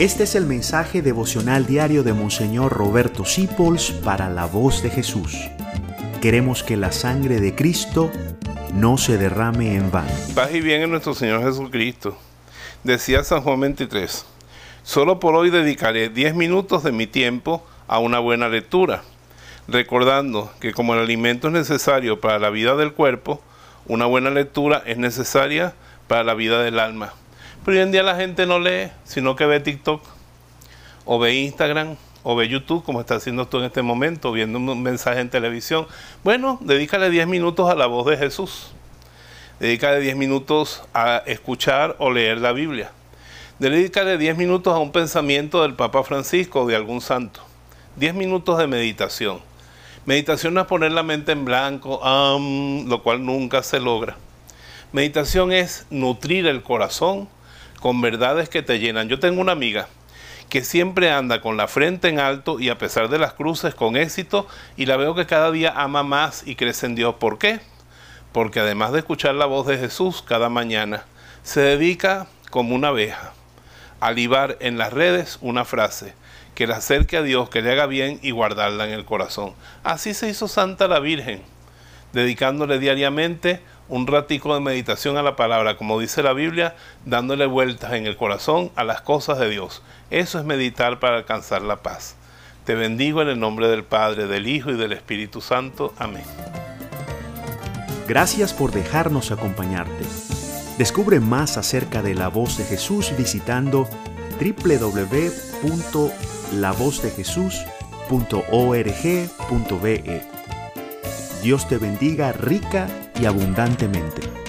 Este es el mensaje devocional diario de Monseñor Roberto Sipols para la voz de Jesús. Queremos que la sangre de Cristo no se derrame en vano. Paz y bien en nuestro Señor Jesucristo. Decía San Juan 23, solo por hoy dedicaré 10 minutos de mi tiempo a una buena lectura, recordando que como el alimento es necesario para la vida del cuerpo, una buena lectura es necesaria para la vida del alma. Pero hoy en día la gente no lee, sino que ve TikTok, o ve Instagram, o ve YouTube, como está haciendo tú en este momento, viendo un mensaje en televisión. Bueno, dedícale 10 minutos a la voz de Jesús. Dedícale 10 minutos a escuchar o leer la Biblia. Dedícale 10 minutos a un pensamiento del Papa Francisco o de algún santo. 10 minutos de meditación. Meditación no es poner la mente en blanco, lo cual nunca se logra. Meditación es nutrir el corazón con verdades que te llenan. Yo tengo una amiga que siempre anda con la frente en alto y a pesar de las cruces con éxito y la veo que cada día ama más y crece en Dios. ¿Por qué? Porque además de escuchar la voz de Jesús cada mañana, se dedica como una abeja a libar en las redes una frase que le acerque a Dios, que le haga bien y guardarla en el corazón. Así se hizo Santa la Virgen, dedicándole diariamente un ratico de meditación a la palabra, como dice la Biblia, dándole vueltas en el corazón a las cosas de Dios. Eso es meditar para alcanzar la paz. Te bendigo en el nombre del Padre, del Hijo y del Espíritu Santo. Amén. Gracias por dejarnos acompañarte. Descubre más acerca de la voz de Jesús visitando www.lavozdejesús.org.be. Dios te bendiga rica y abundantemente.